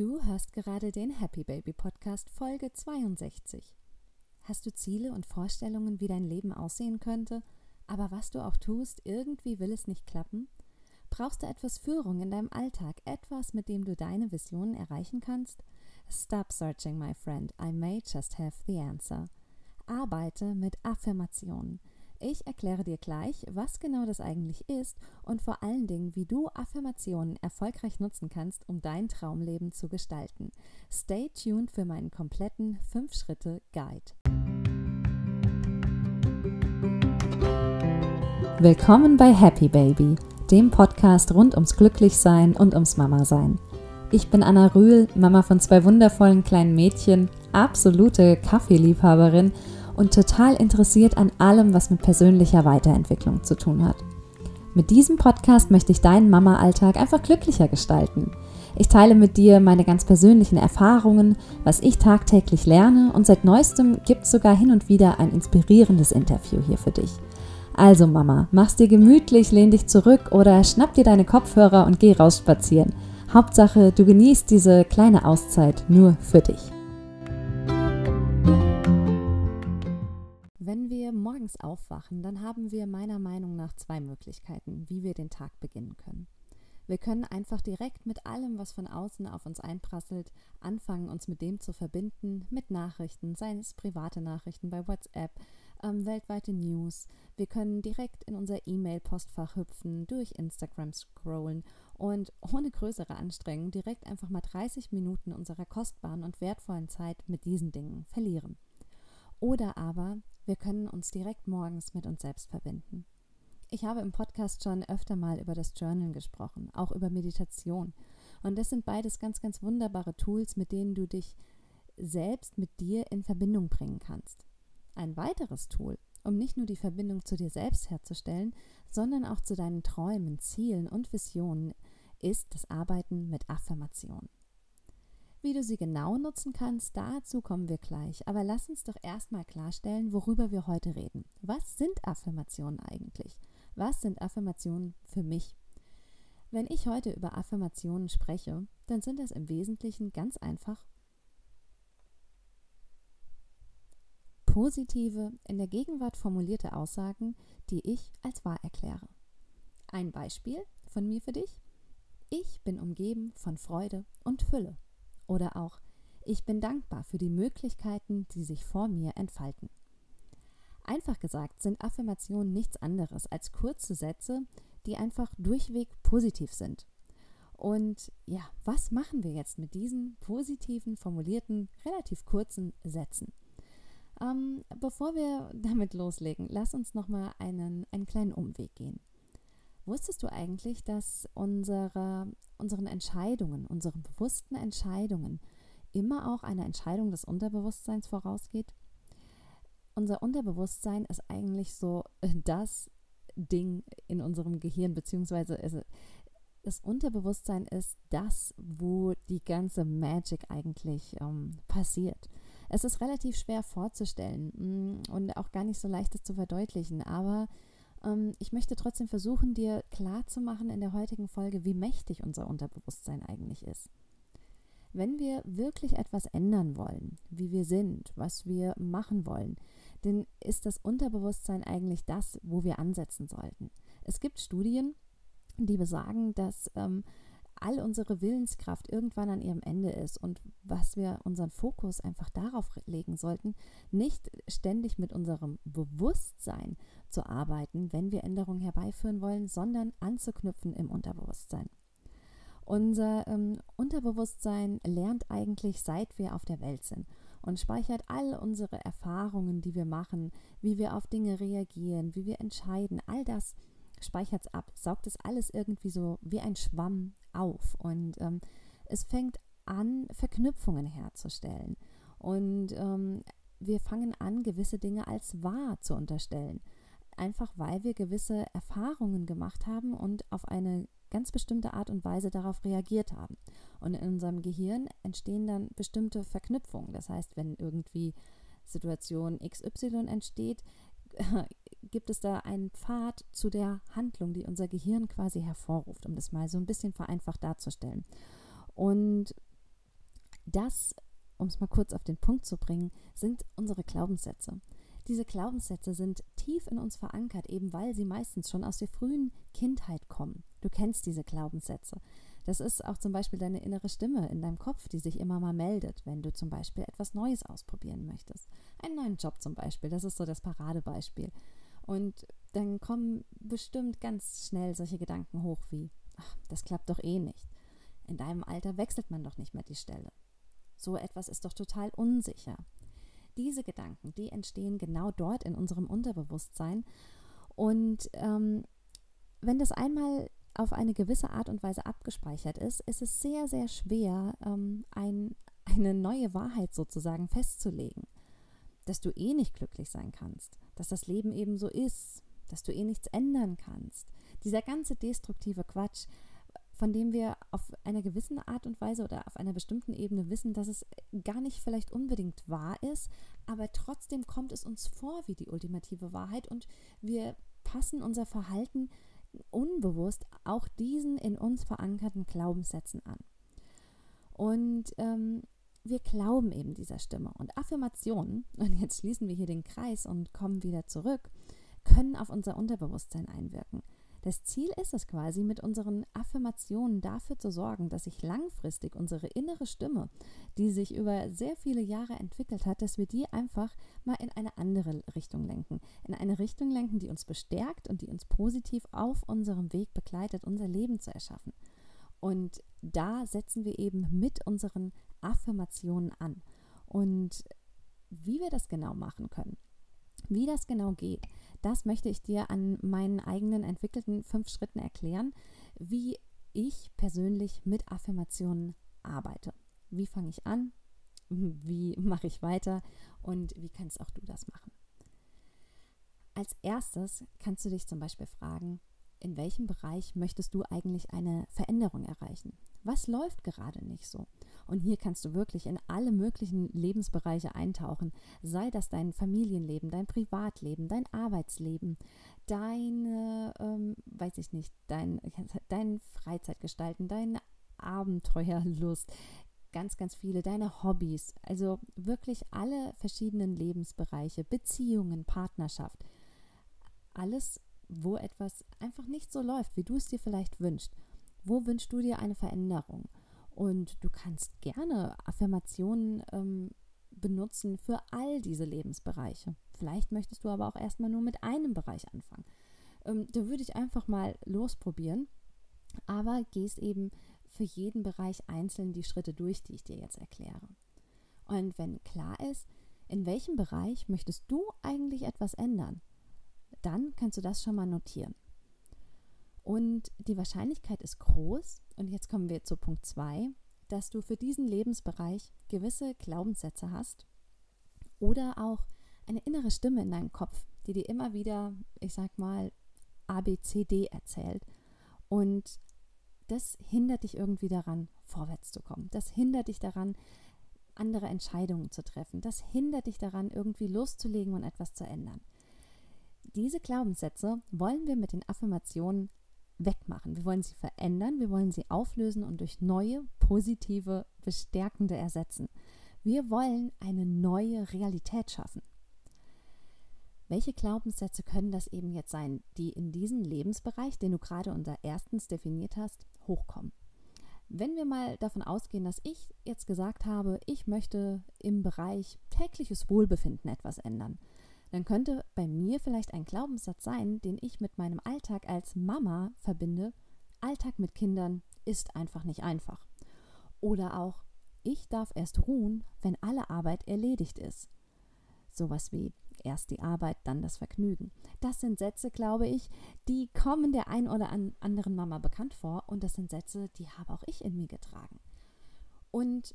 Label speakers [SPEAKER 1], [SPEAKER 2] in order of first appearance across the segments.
[SPEAKER 1] Du hörst gerade den Happy Baby Podcast Folge 62. Hast du Ziele und Vorstellungen, wie dein Leben aussehen könnte, aber was du auch tust, irgendwie will es nicht klappen? Brauchst du etwas Führung in deinem Alltag, etwas, mit dem du deine Visionen erreichen kannst? Stop searching, my friend. I may just have the answer. Arbeite mit Affirmationen. Ich erkläre dir gleich, was genau das eigentlich ist und vor allen Dingen, wie du Affirmationen erfolgreich nutzen kannst, um dein Traumleben zu gestalten. Stay tuned für meinen kompletten 5-Schritte-Guide. Willkommen bei Happy Baby, dem Podcast rund ums Glücklichsein und ums Mama-Sein. Ich bin Anna Rühl, Mama von zwei wundervollen kleinen Mädchen, absolute Kaffeeliebhaberin und total interessiert an allem, was mit persönlicher Weiterentwicklung zu tun hat. Mit diesem Podcast möchte ich deinen Mama-Alltag einfach glücklicher gestalten. Ich teile mit dir meine ganz persönlichen Erfahrungen, was ich tagtäglich lerne und seit neuestem gibt es sogar hin und wieder ein inspirierendes Interview hier für dich. Also Mama, mach's dir gemütlich, lehn dich zurück oder schnapp dir deine Kopfhörer und geh raus spazieren. Hauptsache, du genießt diese kleine Auszeit nur für dich. Morgens aufwachen, dann haben wir meiner Meinung nach zwei Möglichkeiten, wie wir den Tag beginnen können. Wir können einfach direkt mit allem, was von außen auf uns einprasselt, anfangen, uns mit dem zu verbinden, mit Nachrichten, seien es private Nachrichten bei WhatsApp, ähm, weltweite News. Wir können direkt in unser E-Mail-Postfach hüpfen, durch Instagram scrollen und ohne größere Anstrengung direkt einfach mal 30 Minuten unserer kostbaren und wertvollen Zeit mit diesen Dingen verlieren. Oder aber wir können uns direkt morgens mit uns selbst verbinden. Ich habe im Podcast schon öfter mal über das Journal gesprochen, auch über Meditation. Und das sind beides ganz, ganz wunderbare Tools, mit denen du dich selbst mit dir in Verbindung bringen kannst. Ein weiteres Tool, um nicht nur die Verbindung zu dir selbst herzustellen, sondern auch zu deinen Träumen, Zielen und Visionen, ist das Arbeiten mit Affirmationen. Wie du sie genau nutzen kannst, dazu kommen wir gleich. Aber lass uns doch erstmal klarstellen, worüber wir heute reden. Was sind Affirmationen eigentlich? Was sind Affirmationen für mich? Wenn ich heute über Affirmationen spreche, dann sind das im Wesentlichen ganz einfach positive, in der Gegenwart formulierte Aussagen, die ich als wahr erkläre. Ein Beispiel von mir für dich. Ich bin umgeben von Freude und Fülle. Oder auch, ich bin dankbar für die Möglichkeiten, die sich vor mir entfalten. Einfach gesagt sind Affirmationen nichts anderes als kurze Sätze, die einfach durchweg positiv sind. Und ja, was machen wir jetzt mit diesen positiven, formulierten, relativ kurzen Sätzen? Ähm, bevor wir damit loslegen, lass uns nochmal einen, einen kleinen Umweg gehen. Wusstest du eigentlich, dass unsere, unseren Entscheidungen, unseren bewussten Entscheidungen immer auch eine Entscheidung des Unterbewusstseins vorausgeht? Unser Unterbewusstsein ist eigentlich so das Ding in unserem Gehirn, beziehungsweise das Unterbewusstsein ist das, wo die ganze Magic eigentlich ähm, passiert. Es ist relativ schwer vorzustellen mm, und auch gar nicht so leicht es zu verdeutlichen, aber ich möchte trotzdem versuchen, dir klarzumachen in der heutigen Folge, wie mächtig unser Unterbewusstsein eigentlich ist. Wenn wir wirklich etwas ändern wollen, wie wir sind, was wir machen wollen, dann ist das Unterbewusstsein eigentlich das, wo wir ansetzen sollten. Es gibt Studien, die besagen, dass ähm, all unsere Willenskraft irgendwann an ihrem Ende ist und was wir unseren Fokus einfach darauf legen sollten, nicht ständig mit unserem Bewusstsein zu arbeiten, wenn wir Änderungen herbeiführen wollen, sondern anzuknüpfen im Unterbewusstsein. Unser ähm, Unterbewusstsein lernt eigentlich, seit wir auf der Welt sind und speichert all unsere Erfahrungen, die wir machen, wie wir auf Dinge reagieren, wie wir entscheiden, all das speichert es ab, saugt es alles irgendwie so wie ein Schwamm auf und ähm, es fängt an, Verknüpfungen herzustellen. Und ähm, wir fangen an, gewisse Dinge als wahr zu unterstellen. Einfach weil wir gewisse Erfahrungen gemacht haben und auf eine ganz bestimmte Art und Weise darauf reagiert haben. Und in unserem Gehirn entstehen dann bestimmte Verknüpfungen. Das heißt, wenn irgendwie Situation XY entsteht, gibt es da einen Pfad zu der Handlung, die unser Gehirn quasi hervorruft, um das mal so ein bisschen vereinfacht darzustellen. Und Das, um es mal kurz auf den Punkt zu bringen, sind unsere Glaubenssätze. Diese Glaubenssätze sind tief in uns verankert, eben weil sie meistens schon aus der frühen Kindheit kommen. Du kennst diese Glaubenssätze. Das ist auch zum Beispiel deine innere Stimme in deinem Kopf, die sich immer mal meldet, wenn du zum Beispiel etwas Neues ausprobieren möchtest. Einen neuen Job zum Beispiel, das ist so das Paradebeispiel. Und dann kommen bestimmt ganz schnell solche Gedanken hoch wie, ach, das klappt doch eh nicht. In deinem Alter wechselt man doch nicht mehr die Stelle. So etwas ist doch total unsicher. Diese Gedanken, die entstehen genau dort in unserem Unterbewusstsein. Und ähm, wenn das einmal auf eine gewisse Art und Weise abgespeichert ist, ist es sehr, sehr schwer, ähm, ein, eine neue Wahrheit sozusagen festzulegen. Dass du eh nicht glücklich sein kannst, dass das Leben eben so ist, dass du eh nichts ändern kannst. Dieser ganze destruktive Quatsch, von dem wir auf einer gewissen Art und Weise oder auf einer bestimmten Ebene wissen, dass es gar nicht vielleicht unbedingt wahr ist, aber trotzdem kommt es uns vor wie die ultimative Wahrheit und wir passen unser Verhalten unbewusst auch diesen in uns verankerten Glaubenssätzen an. Und ähm, wir glauben eben dieser Stimme. Und Affirmationen, und jetzt schließen wir hier den Kreis und kommen wieder zurück, können auf unser Unterbewusstsein einwirken. Das Ziel ist es quasi, mit unseren Affirmationen dafür zu sorgen, dass sich langfristig unsere innere Stimme, die sich über sehr viele Jahre entwickelt hat, dass wir die einfach mal in eine andere Richtung lenken. In eine Richtung lenken, die uns bestärkt und die uns positiv auf unserem Weg begleitet, unser Leben zu erschaffen. Und da setzen wir eben mit unseren Affirmationen an. Und wie wir das genau machen können, wie das genau geht, das möchte ich dir an meinen eigenen entwickelten fünf Schritten erklären, wie ich persönlich mit Affirmationen arbeite. Wie fange ich an? Wie mache ich weiter? Und wie kannst auch du das machen? Als erstes kannst du dich zum Beispiel fragen, in welchem Bereich möchtest du eigentlich eine Veränderung erreichen? Was läuft gerade nicht so? Und hier kannst du wirklich in alle möglichen Lebensbereiche eintauchen. Sei das dein Familienleben, dein Privatleben, dein Arbeitsleben, deine, ähm, weiß ich nicht, dein, dein Freizeitgestalten, deine Abenteuerlust, ganz, ganz viele, deine Hobbys, also wirklich alle verschiedenen Lebensbereiche, Beziehungen, Partnerschaft, alles, wo etwas einfach nicht so läuft, wie du es dir vielleicht wünschst. Wo wünschst du dir eine Veränderung? Und du kannst gerne Affirmationen ähm, benutzen für all diese Lebensbereiche. Vielleicht möchtest du aber auch erstmal nur mit einem Bereich anfangen. Ähm, da würde ich einfach mal losprobieren, aber gehst eben für jeden Bereich einzeln die Schritte durch, die ich dir jetzt erkläre. Und wenn klar ist, in welchem Bereich möchtest du eigentlich etwas ändern, dann kannst du das schon mal notieren. Und die Wahrscheinlichkeit ist groß, und jetzt kommen wir zu Punkt 2, dass du für diesen Lebensbereich gewisse Glaubenssätze hast oder auch eine innere Stimme in deinem Kopf, die dir immer wieder, ich sag mal, ABCD erzählt. Und das hindert dich irgendwie daran, vorwärts zu kommen. Das hindert dich daran, andere Entscheidungen zu treffen. Das hindert dich daran, irgendwie loszulegen und etwas zu ändern. Diese Glaubenssätze wollen wir mit den Affirmationen wegmachen. Wir wollen sie verändern, wir wollen sie auflösen und durch neue, positive, bestärkende ersetzen. Wir wollen eine neue Realität schaffen. Welche Glaubenssätze können das eben jetzt sein, die in diesen Lebensbereich, den du gerade unter erstens definiert hast, hochkommen? Wenn wir mal davon ausgehen, dass ich jetzt gesagt habe, ich möchte im Bereich tägliches Wohlbefinden etwas ändern, dann könnte bei mir vielleicht ein Glaubenssatz sein, den ich mit meinem Alltag als Mama verbinde. Alltag mit Kindern ist einfach nicht einfach. Oder auch, ich darf erst ruhen, wenn alle Arbeit erledigt ist. Sowas wie erst die Arbeit, dann das Vergnügen. Das sind Sätze, glaube ich, die kommen der ein oder anderen Mama bekannt vor und das sind Sätze, die habe auch ich in mir getragen. Und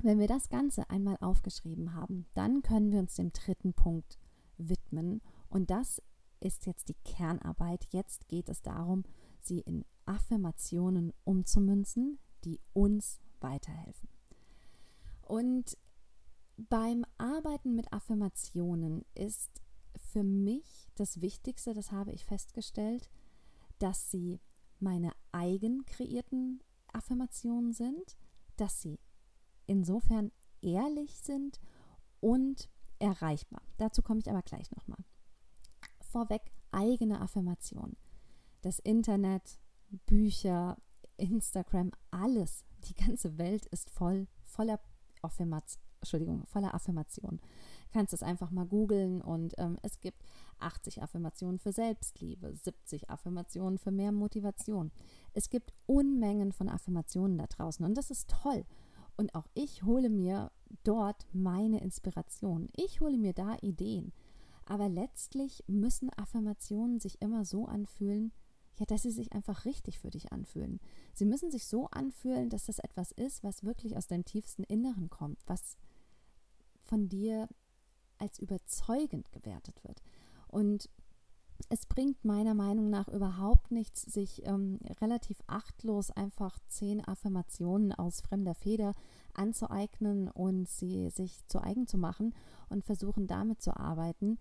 [SPEAKER 1] wenn wir das Ganze einmal aufgeschrieben haben, dann können wir uns dem dritten Punkt widmen. Und das ist jetzt die Kernarbeit. Jetzt geht es darum, sie in Affirmationen umzumünzen, die uns weiterhelfen. Und beim Arbeiten mit Affirmationen ist für mich das Wichtigste, das habe ich festgestellt, dass sie meine eigen kreierten Affirmationen sind, dass sie insofern ehrlich sind und erreichbar. Dazu komme ich aber gleich nochmal. Vorweg eigene Affirmation. Das Internet, Bücher, Instagram, alles, die ganze Welt ist voll, voller Affirmation. Entschuldigung, voller Affirmation. Kannst es einfach mal googeln und ähm, es gibt 80 Affirmationen für Selbstliebe, 70 Affirmationen für mehr Motivation. Es gibt Unmengen von Affirmationen da draußen und das ist toll. Und auch ich hole mir dort meine Inspiration. Ich hole mir da Ideen. Aber letztlich müssen Affirmationen sich immer so anfühlen, ja, dass sie sich einfach richtig für dich anfühlen. Sie müssen sich so anfühlen, dass das etwas ist, was wirklich aus deinem tiefsten Inneren kommt, was von dir als überzeugend gewertet wird. Und es bringt meiner Meinung nach überhaupt nichts, sich ähm, relativ achtlos einfach zehn Affirmationen aus fremder Feder anzueignen und sie sich zu eigen zu machen und versuchen damit zu arbeiten.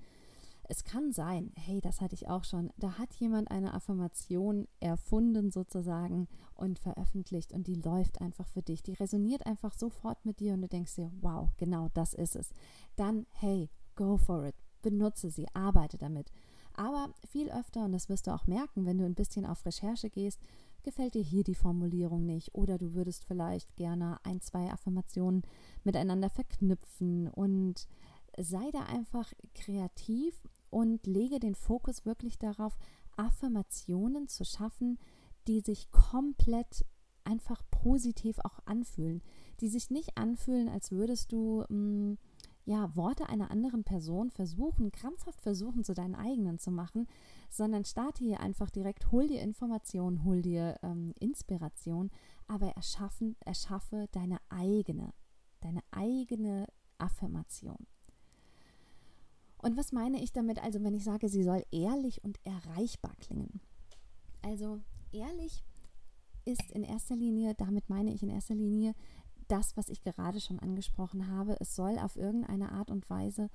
[SPEAKER 1] Es kann sein, hey, das hatte ich auch schon, da hat jemand eine Affirmation erfunden sozusagen und veröffentlicht und die läuft einfach für dich. Die resoniert einfach sofort mit dir und du denkst dir, wow, genau das ist es. Dann, hey, go for it, benutze sie, arbeite damit. Aber viel öfter, und das wirst du auch merken, wenn du ein bisschen auf Recherche gehst, gefällt dir hier die Formulierung nicht. Oder du würdest vielleicht gerne ein, zwei Affirmationen miteinander verknüpfen. Und sei da einfach kreativ und lege den Fokus wirklich darauf, Affirmationen zu schaffen, die sich komplett einfach positiv auch anfühlen, die sich nicht anfühlen, als würdest du mh, mm, ja, Worte einer anderen Person versuchen, krampfhaft versuchen, zu deinen eigenen zu machen, sondern starte hier einfach direkt, hol dir Informationen, hol dir ähm, Inspiration, aber erschaffen, erschaffe deine eigene, deine eigene Affirmation. Und was meine ich damit, also wenn ich sage, sie soll ehrlich und erreichbar klingen? Also ehrlich ist in erster Linie, damit meine ich in erster Linie, das, was ich gerade schon angesprochen habe. Es soll auf irgendeine Art und Weise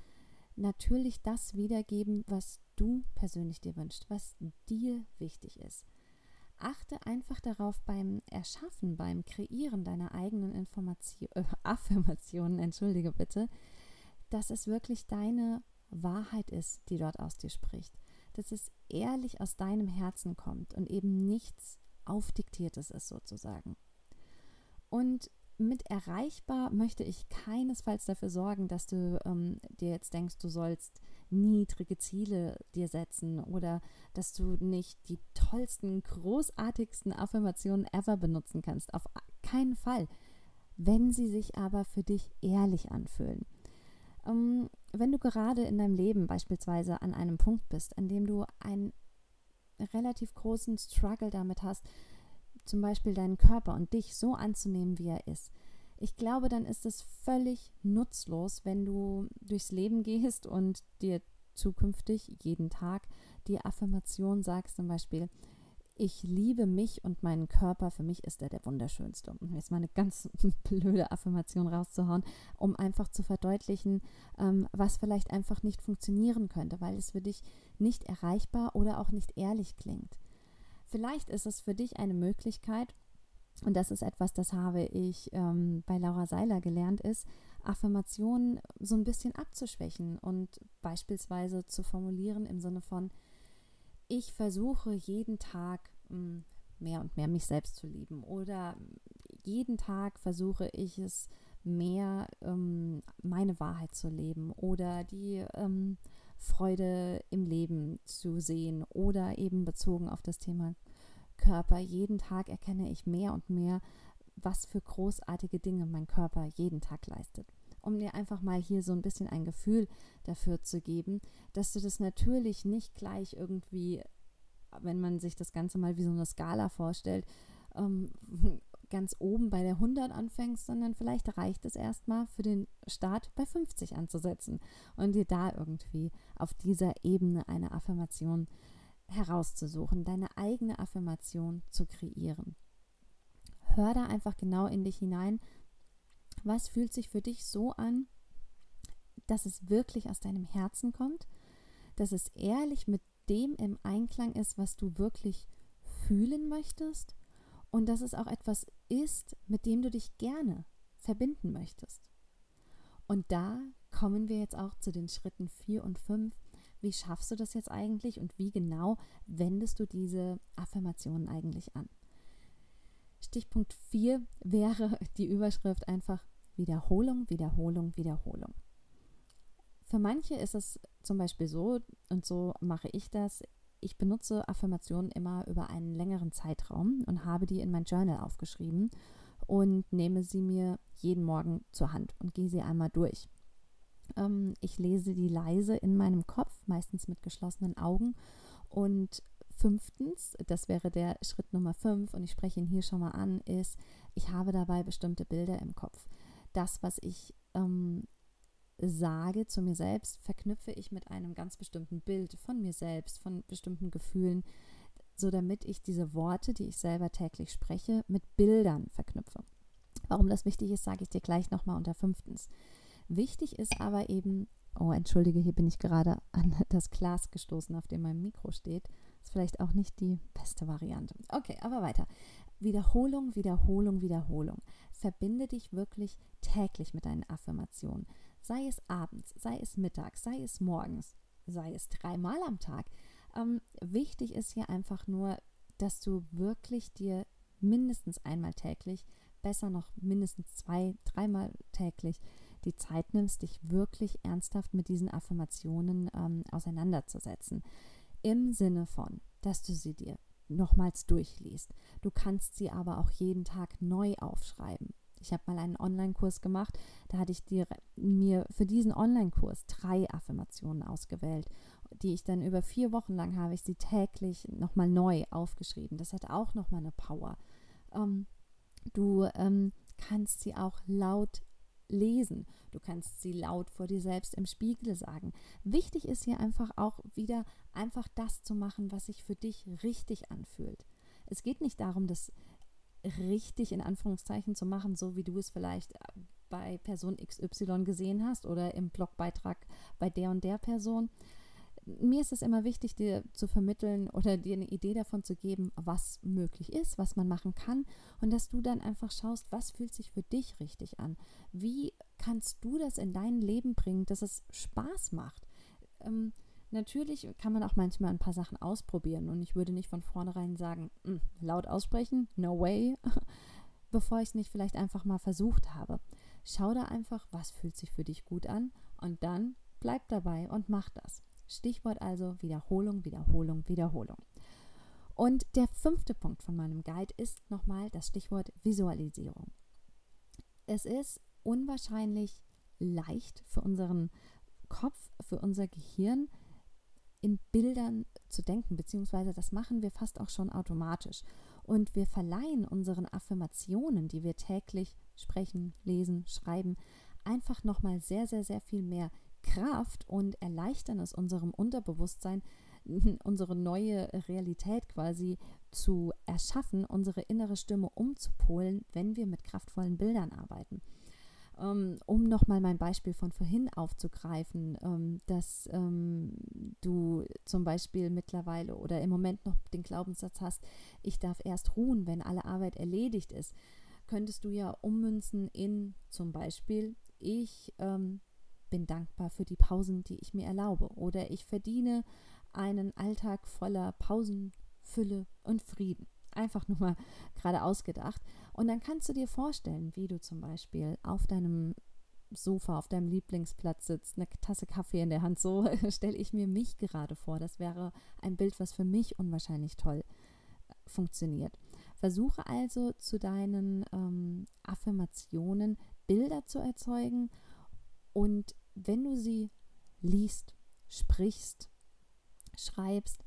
[SPEAKER 1] natürlich das wiedergeben, was du persönlich dir wünschst, was dir wichtig ist. Achte einfach darauf beim Erschaffen, beim Kreieren deiner eigenen Information, äh, Affirmationen, entschuldige bitte, dass es wirklich deine Wahrheit ist, die dort aus dir spricht. Dass es ehrlich aus deinem Herzen kommt und eben nichts Aufdiktiertes ist sozusagen. Und mit erreichbar möchte ich keinesfalls dafür sorgen, dass du ähm, dir jetzt denkst, du sollst niedrige Ziele dir setzen oder dass du nicht die tollsten, großartigsten Affirmationen ever benutzen kannst. Auf keinen Fall. Wenn sie sich aber für dich ehrlich anfühlen. Ähm, wenn du gerade in deinem Leben beispielsweise an einem Punkt bist, an dem du einen relativ großen Struggle damit hast, zum Beispiel deinen Körper und dich so anzunehmen, wie er ist. Ich glaube, dann ist es völlig nutzlos, wenn du durchs Leben gehst und dir zukünftig jeden Tag die Affirmation sagst, zum Beispiel, ich liebe mich und meinen Körper, für mich ist er der wunderschönste. Um jetzt mal eine ganz blöde Affirmation rauszuhauen, um einfach zu verdeutlichen, ähm, was vielleicht einfach nicht funktionieren könnte, weil es für dich nicht erreichbar oder auch nicht ehrlich klingt. Vielleicht ist es für dich eine Möglichkeit, und das ist etwas, das habe ich ähm, bei Laura Seiler gelernt, ist, Affirmationen so ein bisschen abzuschwächen und beispielsweise zu formulieren im Sinne von, ich versuche jeden Tag hm, mehr und mehr mich selbst zu lieben oder jeden Tag versuche ich es mehr, ähm, meine Wahrheit zu leben oder die ähm, Freude im Leben zu sehen oder eben bezogen auf das Thema Körper. Jeden Tag erkenne ich mehr und mehr, was für großartige Dinge mein Körper jeden Tag leistet. Um dir einfach mal hier so ein bisschen ein Gefühl dafür zu geben, dass du das natürlich nicht gleich irgendwie, wenn man sich das Ganze mal wie so eine Skala vorstellt, ähm, ganz oben bei der 100 anfängst, sondern vielleicht reicht es erstmal für den Start bei 50 anzusetzen und dir da irgendwie auf dieser Ebene eine Affirmation herauszusuchen, deine eigene Affirmation zu kreieren. Hör da einfach genau in dich hinein, was fühlt sich für dich so an, dass es wirklich aus deinem Herzen kommt, dass es ehrlich mit dem im Einklang ist, was du wirklich fühlen möchtest und dass es auch etwas ist, mit dem du dich gerne verbinden möchtest. Und da kommen wir jetzt auch zu den Schritten 4 und 5. Wie schaffst du das jetzt eigentlich und wie genau wendest du diese Affirmationen eigentlich an? Stichpunkt 4 wäre die Überschrift einfach Wiederholung, Wiederholung, Wiederholung. Für manche ist es zum Beispiel so, und so mache ich das, ich benutze Affirmationen immer über einen längeren Zeitraum und habe die in mein Journal aufgeschrieben und nehme sie mir jeden Morgen zur Hand und gehe sie einmal durch. Ähm, ich lese die leise in meinem Kopf, meistens mit geschlossenen Augen. Und fünftens, das wäre der Schritt Nummer fünf, und ich spreche ihn hier schon mal an, ist, ich habe dabei bestimmte Bilder im Kopf. Das, was ich ähm, sage zu mir selbst, verknüpfe ich mit einem ganz bestimmten Bild von mir selbst, von bestimmten Gefühlen, so damit ich diese Worte, die ich selber täglich spreche, mit Bildern verknüpfe. Warum das wichtig ist, sage ich dir gleich nochmal unter fünftens. Wichtig ist aber eben, oh, entschuldige, hier bin ich gerade an das Glas gestoßen, auf dem mein Mikro steht. Ist vielleicht auch nicht die beste Variante. Okay, aber weiter. Wiederholung, Wiederholung, Wiederholung. Verbinde dich wirklich täglich mit deinen Affirmationen. Sei es abends, sei es mittags, sei es morgens, sei es dreimal am Tag. Ähm, wichtig ist hier einfach nur, dass du wirklich dir mindestens einmal täglich, besser noch mindestens zwei, dreimal täglich die Zeit nimmst, dich wirklich ernsthaft mit diesen Affirmationen ähm, auseinanderzusetzen. Im Sinne von, dass du sie dir nochmals durchliest. Du kannst sie aber auch jeden Tag neu aufschreiben. Ich habe mal einen Online-Kurs gemacht, da hatte ich dir, mir für diesen Online-Kurs drei Affirmationen ausgewählt, die ich dann über vier Wochen lang habe ich sie täglich nochmal neu aufgeschrieben. Das hat auch nochmal eine Power. Ähm, du ähm, kannst sie auch laut lesen. Du kannst sie laut vor dir selbst im Spiegel sagen. Wichtig ist hier einfach auch wieder einfach das zu machen, was sich für dich richtig anfühlt. Es geht nicht darum, das richtig in Anführungszeichen zu machen, so wie du es vielleicht bei Person XY gesehen hast oder im Blogbeitrag bei der und der Person, mir ist es immer wichtig, dir zu vermitteln oder dir eine Idee davon zu geben, was möglich ist, was man machen kann und dass du dann einfach schaust, was fühlt sich für dich richtig an. Wie kannst du das in dein Leben bringen, dass es Spaß macht? Ähm, natürlich kann man auch manchmal ein paar Sachen ausprobieren und ich würde nicht von vornherein sagen, hm, laut aussprechen, no way, bevor ich es nicht vielleicht einfach mal versucht habe. Schau da einfach, was fühlt sich für dich gut an und dann bleib dabei und mach das. Stichwort also Wiederholung, Wiederholung, Wiederholung. Und der fünfte Punkt von meinem Guide ist nochmal das Stichwort Visualisierung. Es ist unwahrscheinlich leicht für unseren Kopf, für unser Gehirn, in Bildern zu denken, beziehungsweise das machen wir fast auch schon automatisch. Und wir verleihen unseren Affirmationen, die wir täglich sprechen, lesen, schreiben, einfach nochmal sehr, sehr, sehr viel mehr Kraft und erleichtern es unserem Unterbewusstsein, unsere neue Realität quasi zu erschaffen, unsere innere Stimme umzupolen, wenn wir mit kraftvollen Bildern arbeiten. Ähm, um nochmal mein Beispiel von vorhin aufzugreifen, ähm, dass ähm, du zum Beispiel mittlerweile oder im Moment noch den Glaubenssatz hast, ich darf erst ruhen, wenn alle Arbeit erledigt ist, könntest du ja ummünzen in zum Beispiel, ich bin dankbar für die Pausen, die ich mir erlaube. Oder ich verdiene einen Alltag voller Pausen, Fülle und Frieden. Einfach nur mal gerade ausgedacht. Und dann kannst du dir vorstellen, wie du zum Beispiel auf deinem Sofa, auf deinem Lieblingsplatz sitzt, eine Tasse Kaffee in der Hand. So stelle ich mir mich gerade vor. Das wäre ein Bild, was für mich unwahrscheinlich toll äh, funktioniert. Versuche also zu deinen ähm, Affirmationen Bilder zu erzeugen und wenn du sie liest, sprichst, schreibst,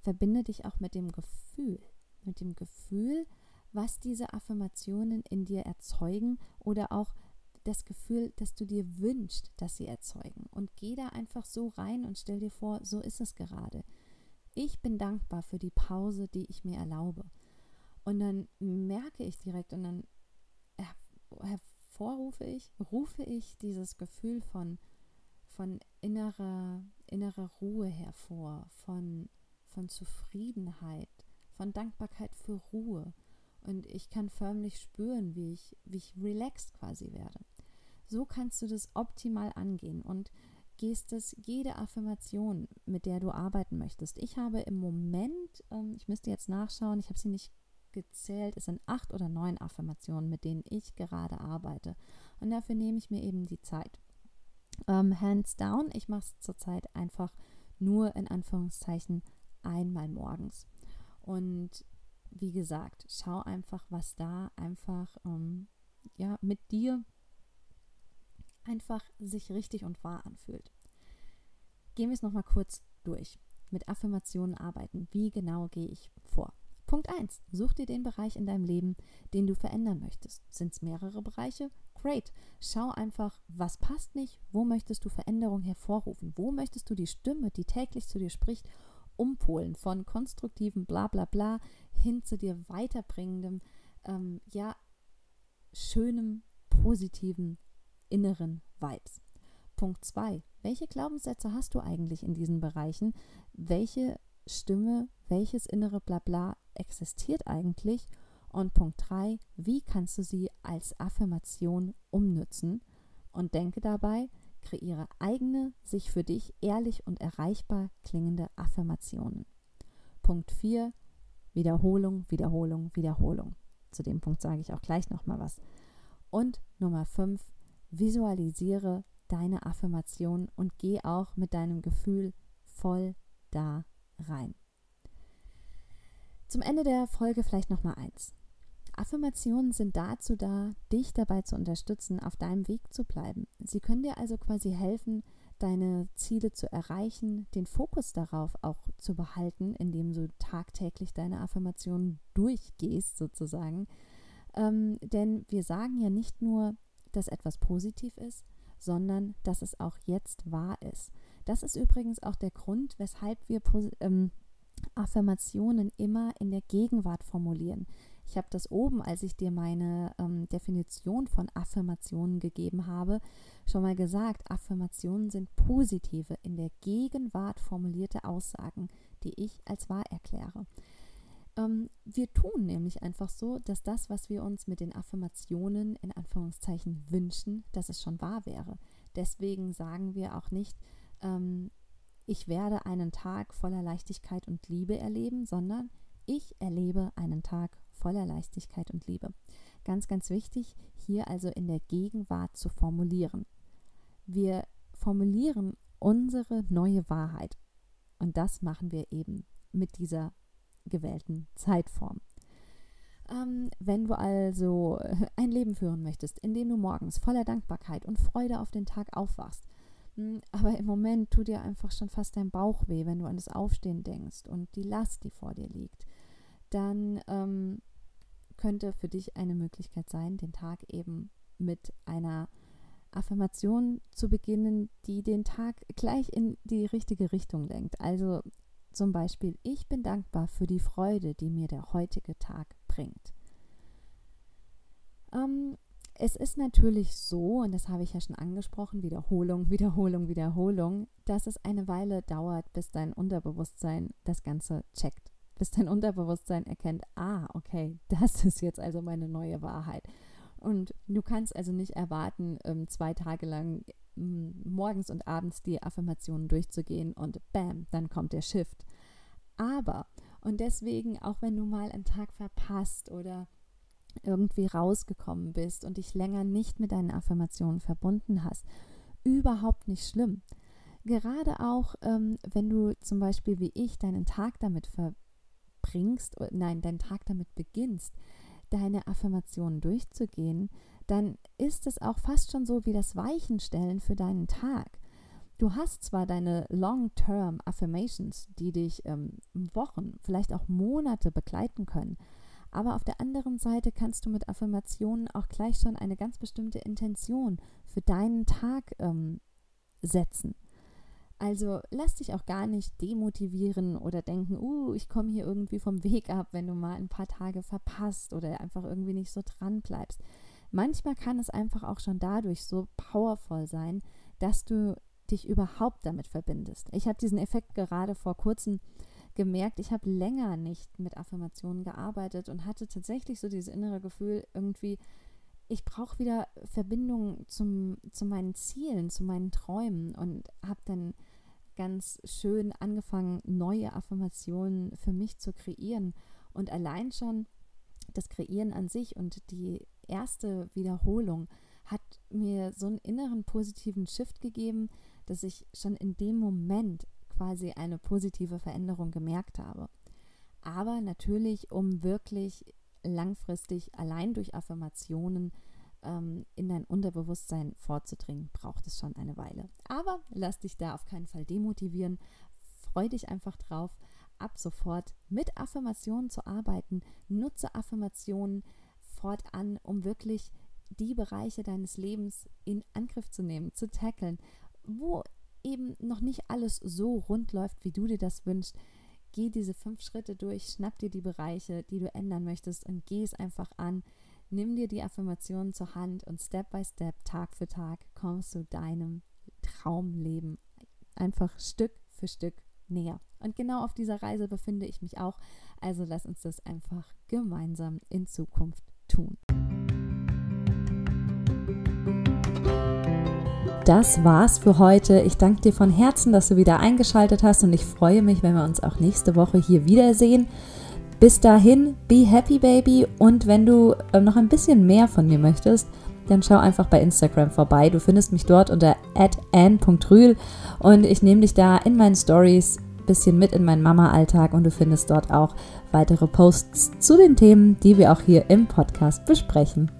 [SPEAKER 1] verbinde dich auch mit dem Gefühl, mit dem Gefühl, was diese Affirmationen in dir erzeugen oder auch das Gefühl, dass du dir wünschst, dass sie erzeugen. Und geh da einfach so rein und stell dir vor, so ist es gerade. Ich bin dankbar für die Pause, die ich mir erlaube. Und dann merke ich direkt und dann hervorrufe ich, rufe ich dieses Gefühl von, von innerer, innerer Ruhe hervor, von, von Zufriedenheit, von Dankbarkeit für Ruhe und ich kann förmlich spüren, wie ich, wie ich relaxed quasi werde. So kannst du das optimal angehen und gehst es jede Affirmation, mit der du arbeiten möchtest. Ich habe im Moment, ähm, ich müsste jetzt nachschauen, ich habe sie nicht gezählt, es sind acht oder neun Affirmationen, mit denen ich gerade arbeite. Und dafür nehme ich mir eben die Zeit. Ähm, hands down, ich mache es zurzeit einfach nur in Anführungszeichen einmal morgens. Und wie gesagt, schau einfach, was da einfach ähm, ja, mit dir einfach sich richtig und wahr anfühlt. Gehen wir es nochmal kurz durch. Mit Affirmationen arbeiten. Wie genau gehe ich vor? Punkt 1. Such dir den Bereich in deinem Leben, den du verändern möchtest. Sind es mehrere Bereiche? Great. Schau einfach, was passt nicht, wo möchtest du Veränderung hervorrufen, wo möchtest du die Stimme, die täglich zu dir spricht, umpolen von konstruktivem Blablabla bla, bla, hin zu dir weiterbringendem, ähm, ja, schönem, positiven, inneren Vibes. Punkt 2. Welche Glaubenssätze hast du eigentlich in diesen Bereichen? Welche Stimme, welches innere Blabla existiert eigentlich? Und Punkt 3. Wie kannst du sie als Affirmation umnützen? Und denke dabei, kreiere eigene, sich für dich ehrlich und erreichbar klingende Affirmationen. Punkt 4. Wiederholung, Wiederholung, Wiederholung. Zu dem Punkt sage ich auch gleich nochmal was. Und Nummer 5. Visualisiere deine Affirmation und geh auch mit deinem Gefühl voll da rein. Zum Ende der Folge vielleicht nochmal eins. Affirmationen sind dazu da, dich dabei zu unterstützen, auf deinem Weg zu bleiben. Sie können dir also quasi helfen, deine Ziele zu erreichen, den Fokus darauf auch zu behalten, indem du tagtäglich deine Affirmationen durchgehst sozusagen. Ähm, denn wir sagen ja nicht nur, dass etwas positiv ist, sondern dass es auch jetzt wahr ist. Das ist übrigens auch der Grund, weshalb wir ähm, Affirmationen immer in der Gegenwart formulieren. Ich habe das oben, als ich dir meine ähm, Definition von Affirmationen gegeben habe, schon mal gesagt. Affirmationen sind positive, in der Gegenwart formulierte Aussagen, die ich als wahr erkläre. Ähm, wir tun nämlich einfach so, dass das, was wir uns mit den Affirmationen in Anführungszeichen wünschen, dass es schon wahr wäre. Deswegen sagen wir auch nicht, ähm, ich werde einen Tag voller Leichtigkeit und Liebe erleben, sondern ich erlebe einen Tag voller Leichtigkeit und Liebe. Ganz, ganz wichtig, hier also in der Gegenwart zu formulieren. Wir formulieren unsere neue Wahrheit. Und das machen wir eben mit dieser gewählten Zeitform. Ähm, wenn du also ein Leben führen möchtest, in dem du morgens voller Dankbarkeit und Freude auf den Tag aufwachst, hm, aber im Moment tut dir einfach schon fast dein Bauch weh, wenn du an das Aufstehen denkst und die Last, die vor dir liegt, dann ähm, könnte für dich eine Möglichkeit sein, den Tag eben mit einer Affirmation zu beginnen, die den Tag gleich in die richtige Richtung lenkt. Also zum Beispiel, ich bin dankbar für die Freude, die mir der heutige Tag bringt. Ähm, es ist natürlich so, und das habe ich ja schon angesprochen, Wiederholung, Wiederholung, Wiederholung, dass es eine Weile dauert, bis dein Unterbewusstsein das Ganze checkt. Bis dein Unterbewusstsein erkennt, ah, okay, das ist jetzt also meine neue Wahrheit. Und du kannst also nicht erwarten, ähm, zwei Tage lang morgens und abends die Affirmationen durchzugehen und bam, dann kommt der Shift. Aber, und deswegen, auch wenn du mal einen Tag verpasst oder irgendwie rausgekommen bist und dich länger nicht mit deinen Affirmationen verbunden hast, überhaupt nicht schlimm. Gerade auch, ähm, wenn du zum Beispiel wie ich deinen Tag damit verbringst, nein, deinen Tag damit beginnst, deine Affirmationen durchzugehen, dann ist es auch fast schon so wie das Weichenstellen für deinen Tag. Du hast zwar deine Long-Term Affirmations, die dich ähm, Wochen, vielleicht auch Monate begleiten können, aber auf der anderen Seite kannst du mit Affirmationen auch gleich schon eine ganz bestimmte Intention für deinen Tag ähm, setzen. Also lass dich auch gar nicht demotivieren oder denken, uh, ich komme hier irgendwie vom Weg ab, wenn du mal ein paar Tage verpasst oder einfach irgendwie nicht so dran bleibst. Manchmal kann es einfach auch schon dadurch so powerful sein, dass du dich überhaupt damit verbindest. Ich habe diesen Effekt gerade vor kurzem gemerkt, ich habe länger nicht mit Affirmationen gearbeitet und hatte tatsächlich so dieses innere Gefühl, irgendwie, ich brauche wieder Verbindung zum, zu meinen Zielen, zu meinen Träumen und habe dann ganz schön angefangen, neue Affirmationen für mich zu kreieren. Und allein schon das Kreieren an sich und die erste Wiederholung hat mir so einen inneren positiven Shift gegeben, dass ich schon in dem Moment quasi eine positive Veränderung gemerkt habe. Aber natürlich, um wirklich langfristig allein durch Affirmationen ähm, in dein Unterbewusstsein vorzudringen, braucht es schon eine Weile. Aber lass dich da auf keinen Fall demotivieren. Freu dich einfach drauf, ab sofort mit Affirmationen zu arbeiten. Nutze Affirmationen fortan, um wirklich die Bereiche deines Lebens in Angriff zu nehmen, zu tackeln, wo eben noch nicht alles so rund läuft, wie du dir das wünschst. Geh diese fünf Schritte durch, schnapp dir die Bereiche, die du ändern möchtest und geh es einfach an. Nimm dir die Affirmationen zur Hand und Step by Step, Tag für Tag, kommst du deinem Traumleben einfach Stück für Stück näher. Und genau auf dieser Reise befinde ich mich auch. Also lass uns das einfach gemeinsam in Zukunft tun. Das war's für heute. Ich danke dir von Herzen, dass du wieder eingeschaltet hast und ich freue mich, wenn wir uns auch nächste Woche hier wiedersehen. Bis dahin, be happy, baby. Und wenn du äh, noch ein bisschen mehr von mir möchtest, dann schau einfach bei Instagram vorbei. Du findest mich dort unter ann.rühl und ich nehme dich da in meinen Stories ein bisschen mit in meinen Mama-Alltag und du findest dort auch weitere Posts zu den Themen, die wir auch hier im Podcast besprechen.